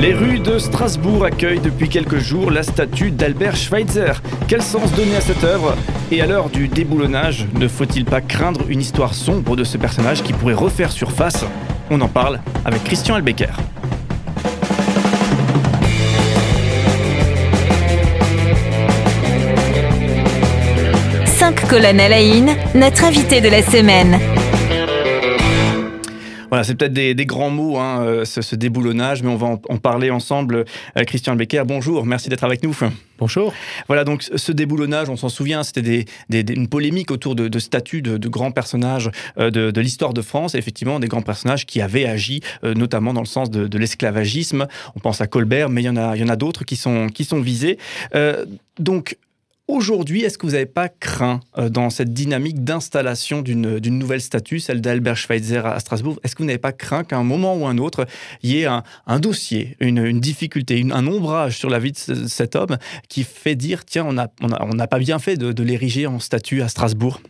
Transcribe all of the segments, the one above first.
Les rues de Strasbourg accueillent depuis quelques jours la statue d'Albert Schweitzer. Quel sens donner à cette œuvre? Et à l'heure du déboulonnage, ne faut-il pas craindre une histoire sombre de ce personnage qui pourrait refaire surface? On en parle avec Christian Albecker. Cinq colonnes à la notre invité de la semaine. Voilà, c'est peut-être des, grands mots, hein, euh, ce, déboulonnage, mais on va en, parler ensemble. Euh, Christian Becker, bonjour, merci d'être avec nous. Bonjour. Voilà, donc ce déboulonnage, on s'en souvient, c'était une polémique autour de, statuts de, grands personnages euh, de, l'histoire de France, et effectivement des grands personnages qui avaient agi, notamment dans le sens de, l'esclavagisme. On pense à Colbert, mais il y en a, a d'autres qui sont, qui sont visés. donc, Aujourd'hui, est-ce que vous n'avez pas craint euh, dans cette dynamique d'installation d'une nouvelle statue, celle d'Albert Schweitzer à Strasbourg, est-ce que vous n'avez pas craint qu'à un moment ou un autre, il y ait un, dossier, une, difficulté, un ombrage sur la vie de cet homme qui fait dire, tiens, on n'a pas bien fait de, l'ériger en statue à Strasbourg?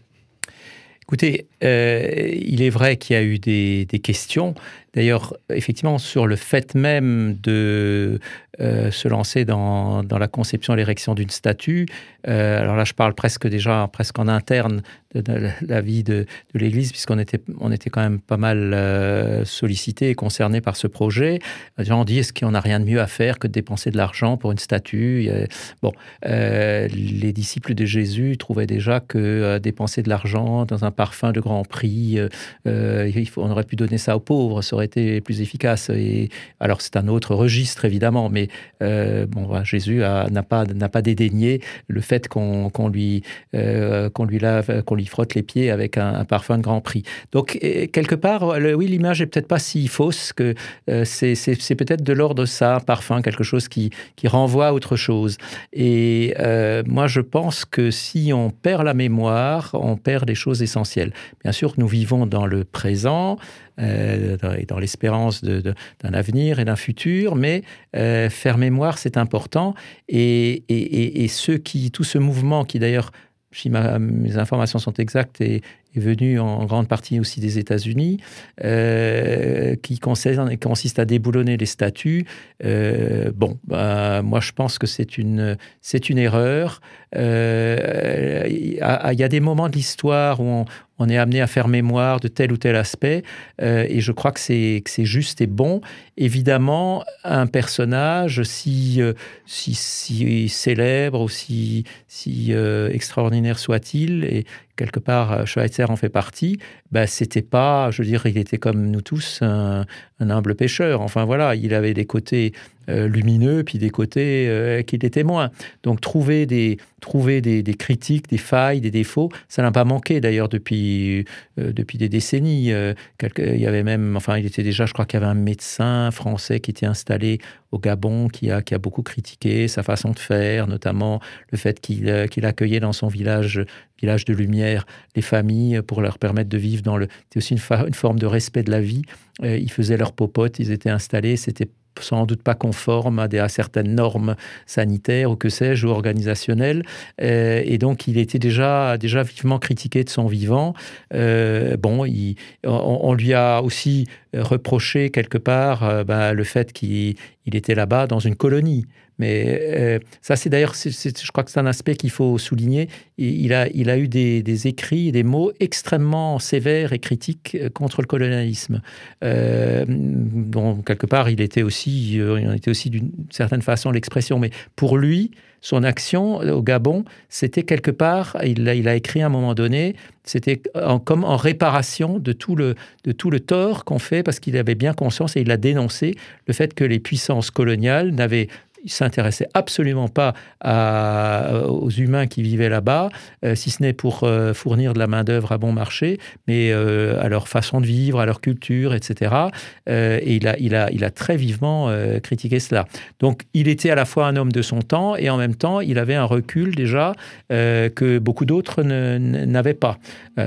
Écoutez, euh, il est vrai qu'il y a eu des questions. D'ailleurs, effectivement, sur le fait même de euh, se lancer dans, la conception et l'érection d'une statue, euh, alors là, je parle presque déjà, presque en interne de, la vie de, l'Église, puisqu'on était, on était quand même pas mal euh, sollicité et concerné par ce projet. Les gens ont dit, est-ce qu'il n'y en a rien de mieux à faire que de dépenser de l'argent pour une statue? Bon, les disciples de Jésus trouvaient déjà que dépenser de l'argent dans un parfum de grand prix, on aurait pu donner ça aux pauvres, ça aurait été plus efficace. Et, alors c'est un autre registre évidemment, mais euh, bon, Jésus n'a pas, pas dédaigné le fait qu'on lui, euh, qu'on lui lave, qu'on lui frotte les pieds avec un, parfum de grand prix. Donc quelque part, oui, l'image est peut-être pas si fausse que euh, c'est peut-être de l'ordre de ça, un parfum, quelque chose qui, qui renvoie à autre chose. Et moi, je pense que si on perd la mémoire, on perd des choses essentielles. Bien sûr, nous vivons dans le présent, euh, et dans l'espérance d'un avenir et d'un futur, mais euh, faire mémoire, c'est important. Et, et, et, ceux qui, tout ce mouvement qui d'ailleurs si mes informations sont exactes, est, est venu en grande partie aussi des États-Unis, euh, qui consiste à déboulonner les statuts. Euh, bon, bah, moi je pense que c'est une, erreur. Euh, il y, a des moments de l'histoire où on, est amené à faire mémoire de tel ou tel aspect, et je crois que c'est, juste et bon. Évidemment, un personnage si célèbre ou si, si extraordinaire soit-il, et quelque part, euh, Schweitzer en fait partie, bah, c'était pas, je veux dire, il était comme nous tous un, humble pêcheur. Enfin voilà, il avait des côtés lumineux, puis des côtés euh, qu'il était moins. Donc trouver des, trouver des, critiques, des failles, des défauts, ça n'a pas manqué d'ailleurs depuis, depuis des décennies. il y avait même, enfin il était déjà, je crois qu'il y avait un médecin français qui était installé au Gabon qui a, qui a beaucoup critiqué sa façon de faire, notamment le fait qu'il accueillait dans son village village de lumière, les familles pour leur permettre de vivre dans le. C'est aussi une, forme de respect de la vie. Euh, ils faisaient leur popote, ils étaient installés, c'était sans doute pas conforme à, certaines normes sanitaires ou que sais-je, ou organisationnelles. Euh, et donc, il était déjà, déjà vivement critiqué de son vivant. Euh, bon, il, on, lui a aussi reproché quelque part bah, le fait qu'il était là-bas dans une colonie. Mais euh, ça, c'est d'ailleurs, je crois que c'est un aspect qu'il faut souligner. Il a, il a eu des, écrits, des mots extrêmement sévères et critiques euh, contre le colonialisme. Euh, bon, quelque part, il était aussi, euh, était aussi d'une certaine façon l'expression. Mais pour lui, son action au Gabon, c'était quelque part, il a, écrit à un moment donné, c'était comme en réparation de tout le, de tout le tort qu'on fait, parce qu'il avait bien conscience et il a dénoncé le fait que les puissances coloniales n'avaient il s'intéressait absolument pas aux humains qui vivaient là-bas, euh, si ce n'est pour euh, fournir de la main-d'œuvre à bon marché, mais euh, à leur façon de vivre, à leur culture, etc. et il a, il, a, il a très vivement critiqué cela. Donc, il était à la fois un homme de son temps et en même temps, il avait un recul déjà que beaucoup d'autres n'avaient pas. Mmh.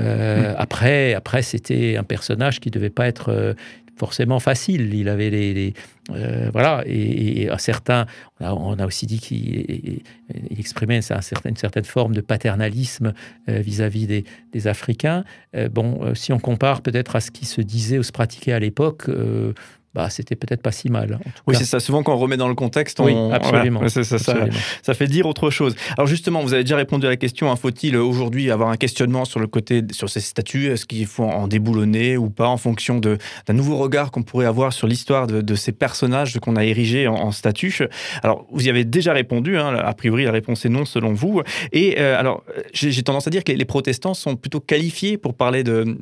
Après, après c'était un personnage qui ne devait pas être forcément facile. Il avait les, euh, voilà, et, à certains, on a, aussi dit qu'il exprimait une certaine, forme de paternalisme euh, vis-à-vis des, Africains. Euh, bon, si on compare peut-être à ce qui se disait ou se pratiquait à l'époque, bah, c'était peut-être pas si mal. oui, c'est ça. Souvent, quand on remet dans le contexte, on... oui, absolument. ça, Ça, fait dire autre chose. Alors justement, vous avez déjà répondu à la question. Hein, faut-il aujourd'hui avoir un questionnement sur le côté sur ces statuts? Est-ce qu'il faut en déboulonner ou pas en fonction d'un nouveau regard qu'on pourrait avoir sur l'histoire de, ces personnages qu'on a érigés en, en statues? Alors, vous y avez déjà répondu. Hein, a priori, la réponse est non selon vous. Et euh, alors, j'ai tendance à dire que les, protestants sont plutôt qualifiés pour parler de,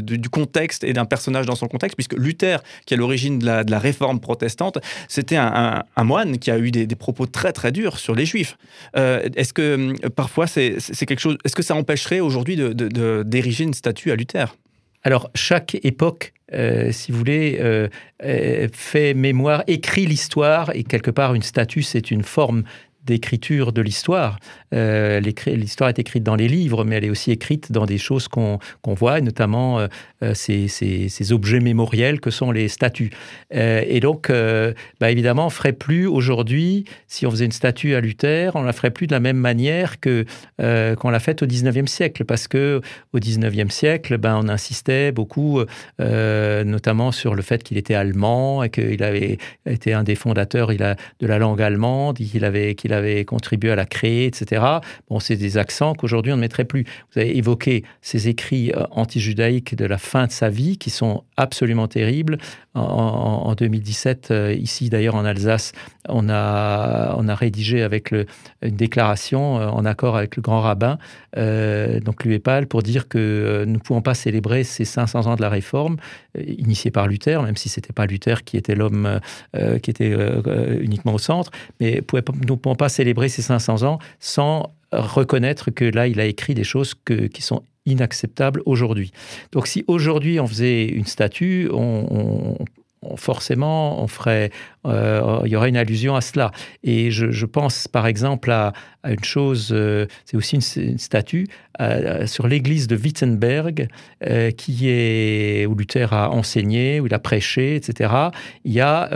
du contexte et d'un personnage dans son contexte, puisque Luther, qui est à l'origine de la, réforme protestante, c'était un, moine qui a eu des, propos très très durs sur les juifs. Euh, est-ce que euh, parfois c'est quelque chose, est-ce que ça empêcherait aujourd'hui d'ériger une statue à Luther? Alors, chaque époque, si vous voulez, fait mémoire, écrit l'histoire, et quelque part, une statue, c'est une forme d'écriture de l'histoire. Euh, l'histoire est écrite dans les livres, mais elle est aussi écrite dans des choses qu'on voit, notamment euh, euh, ces, objets mémoriels que sont les statues. et donc, bah, évidemment, on ferait plus aujourd'hui, si on faisait une statue à Luther, on la ferait plus de la même manière que qu'on l'a faite au 19e siècle, parce que au 19e siècle, ben, on insistait beaucoup, notamment sur le fait qu'il était allemand et qu'il avait été un des fondateurs il a, de la langue allemande, qu'il avait, qu'il avait contribué à la créer, etc. Bon, c'est des accents qu'aujourd'hui on ne mettrait plus. Vous avez évoqué ces écrits euh, anti-judaïques de la fin de sa vie qui sont absolument terribles. En, 2017, euh, ici d'ailleurs en Alsace, on a, on a rédigé avec une déclaration euh, en accord avec le grand rabbin, donc l'UEPAL, pour dire que nous ne pouvons pas célébrer ces 500 ans de la réforme, initiée par Luther, même si ce n'était pas Luther qui était l'homme qui était uniquement au centre, mais nous ne pouvons pas célébrer ces 500 ans sans reconnaître que là, il a écrit des choses qui sont inacceptables aujourd'hui. Donc si aujourd'hui on faisait une statue, on, forcément, on ferait, euh, il y aurait une allusion à cela. Et je, pense par exemple à, une chose, euh, c'est aussi une, statue euh, sur l'église de Wittenberg, qui est où Luther a enseigné, où il a prêché, etc. Il y a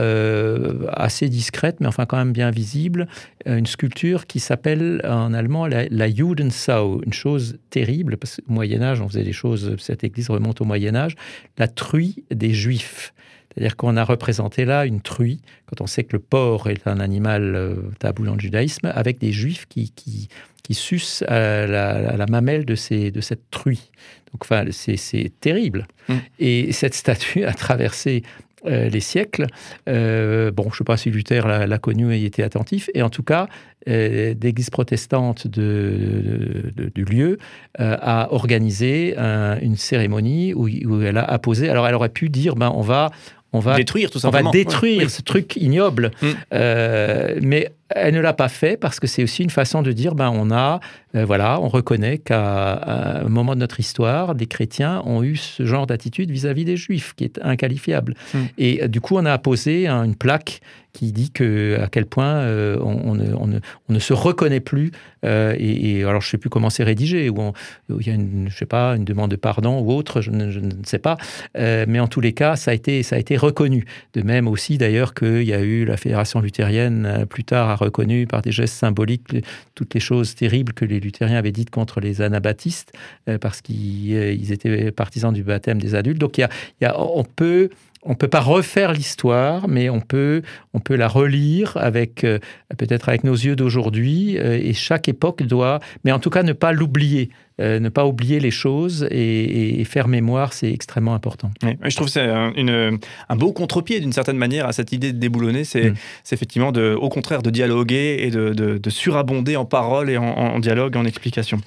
assez discrète, mais enfin quand même bien visible, une sculpture qui s'appelle en allemand la, la Judensau, une chose terrible parce qu'au Moyen Âge, on faisait des choses. Cette église remonte au Moyen Âge, la truie des Juifs. C'est-à-dire qu'on a représenté là une truie, quand on sait que le porc est un animal euh, tabou dans le judaïsme, avec des juifs qui, qui, qui sucent à la, mamelle de, ces, de cette truie. Donc, enfin, c'est terrible. Mmh. Et cette statue a traversé euh, les siècles. Euh, bon, je ne sais pas si Luther l'a connu et y était attentif. Et en tout cas, euh, l'Église protestante de, du lieu a organisé une cérémonie où, où, elle a apposé. Alors, elle aurait pu dire, ben, on va on va détruire tout simplement. On va détruire ce truc ignoble. Mm. Euh, mais elle ne l'a pas fait parce que c'est aussi une façon de dire, ben on a, euh, voilà, on reconnaît qu'à un moment de notre histoire, des chrétiens ont eu ce genre d'attitude vis-à-vis des juifs, qui est inqualifiable. Mm. Et euh, du coup, on a apposé une plaque qui dit que à quel point euh, on, ne, se reconnaît plus. et, alors, je ne sais plus comment c'est rédigé, ou il y a une, je sais pas, une demande de pardon ou autre, je ne, sais pas. mais en tous les cas, ça a été, ça a été reconnu. De même aussi, d'ailleurs, qu'il y a eu la fédération luthérienne plus tard à reconnu par des gestes symboliques toutes les choses terribles que les luthériens avaient dites contre les anabaptistes, euh, parce qu'ils euh, étaient partisans du baptême des adultes. Donc y a, on peut on peut pas refaire l'histoire, mais on peut, on peut la relire avec euh, peut-être avec nos yeux d'aujourd'hui. et chaque époque doit, mais en tout cas ne pas l'oublier. Euh, ne pas oublier les choses et, faire mémoire, c'est extrêmement important. je trouve que c'est un, beau contre-pied d'une certaine manière à cette idée de déboulonner, c'est mm. effectivement de, au contraire de dialoguer et de, surabonder en paroles et en, dialogue, en explication.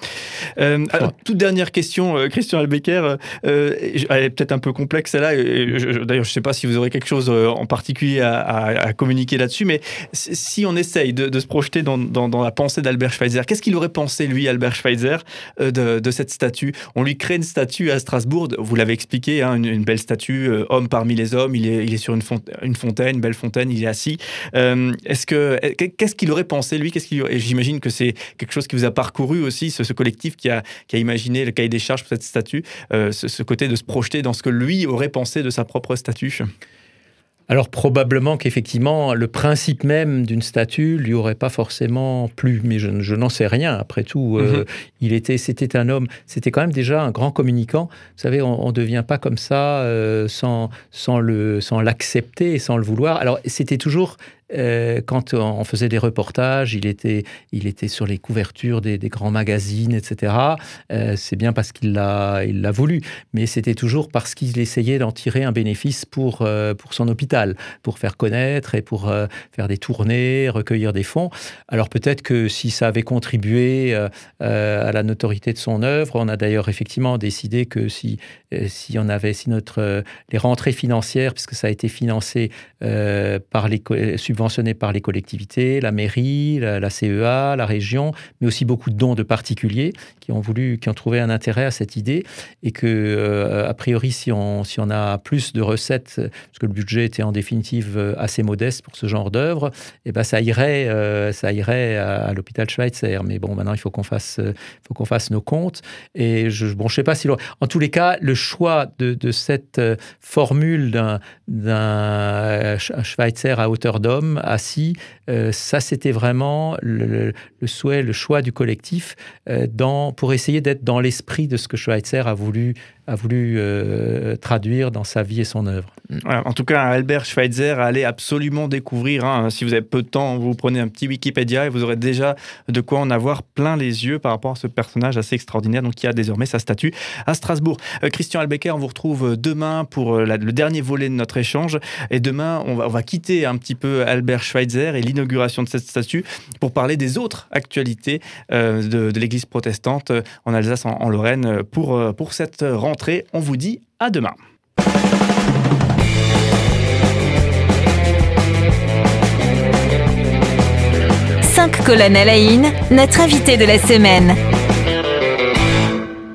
Euh, toute dernière question, euh, Christian Albecker, elle est peut-être un peu complexe celle-là, d'ailleurs je ne sais pas si vous aurez quelque chose en particulier à, communiquer là-dessus, mais si on essaye de, se projeter dans, dans la pensée d'Albert Schweitzer, qu'est-ce qu'il aurait pensé lui, Albert Schweitzer, de, cette statue. On lui crée une statue à Strasbourg, vous l'avez expliqué, hein, une, belle statue, euh, homme parmi les hommes, il est, il est sur une, fontaine, une fontaine, belle fontaine, il est assis. Euh, est-ce que, qu'est-ce qu'il aurait pensé, lui? Qu'est-ce qu'il, J'imagine que c'est quelque chose qui vous a parcouru aussi, ce, collectif qui a, qui a imaginé le cahier des charges pour cette statue, euh, ce, côté de se projeter dans ce que lui aurait pensé de sa propre statue? Alors probablement qu'effectivement, le principe même d'une statue lui aurait pas forcément plu, mais je, n'en sais rien. Après tout, euh, mhm. il était, c'était un homme, c'était quand même déjà un grand communicant. Vous savez, on ne devient pas comme ça euh, sans, sans, le, sans l'accepter et sans le vouloir. Alors c'était toujours euh, quand on faisait des reportages, il était, il était sur les couvertures des, grands magazines, etc. Euh, c'est bien parce qu'il l'a, il l'a voulu, mais c'était toujours parce qu'il essayait d'en tirer un bénéfice pour, euh, pour son hôpital, pour faire connaître et pour faire des tournées, recueillir des fonds. Alors peut-être que si ça avait contribué à la notoriété de son œuvre, on a d'ailleurs effectivement décidé que si, si on avait, si notre, les rentrées financières, puisque ça a été financé par les subventionnés par les collectivités, la mairie, la, CEA, la région, mais aussi beaucoup de dons de particuliers qui ont voulu, qui ont trouvé un intérêt à cette idée et que, euh, a priori, si on, si on a plus de recettes, parce que le budget était en définitive euh, assez modeste pour ce genre d'œuvre, et eh ben ça irait, euh, ça irait à, l'hôpital Schweitzer. Mais bon, maintenant il faut qu'on fasse, faut qu'on fasse nos comptes. Et je, bon, je sais pas si, en tous les cas, le choix de, de cette formule d'un Schweitzer à hauteur d'homme assis. Euh, ça, c'était vraiment le, souhait, le choix du collectif euh, pour essayer d'être dans l'esprit de ce que Schweitzer a voulu a voulu euh, traduire dans sa vie et son œuvre. en tout cas, Albert Schweitzer, allez absolument découvrir. Hein. si vous avez peu de temps, vous prenez un petit Wikipédia et vous aurez déjà de quoi en avoir plein les yeux par rapport à ce personnage assez extraordinaire, donc qui a désormais sa statue à Strasbourg. Christian Albecker, on vous retrouve demain pour le dernier volet de notre échange. Et demain, on va, on va quitter un petit peu Albert Schweitzer et l'inauguration de cette statue pour parler des autres actualités de, l'Église protestante en Alsace, en, Lorraine, pour, pour cette rentrée on vous dit à demain. Cinq colonnes à la notre invité de la semaine.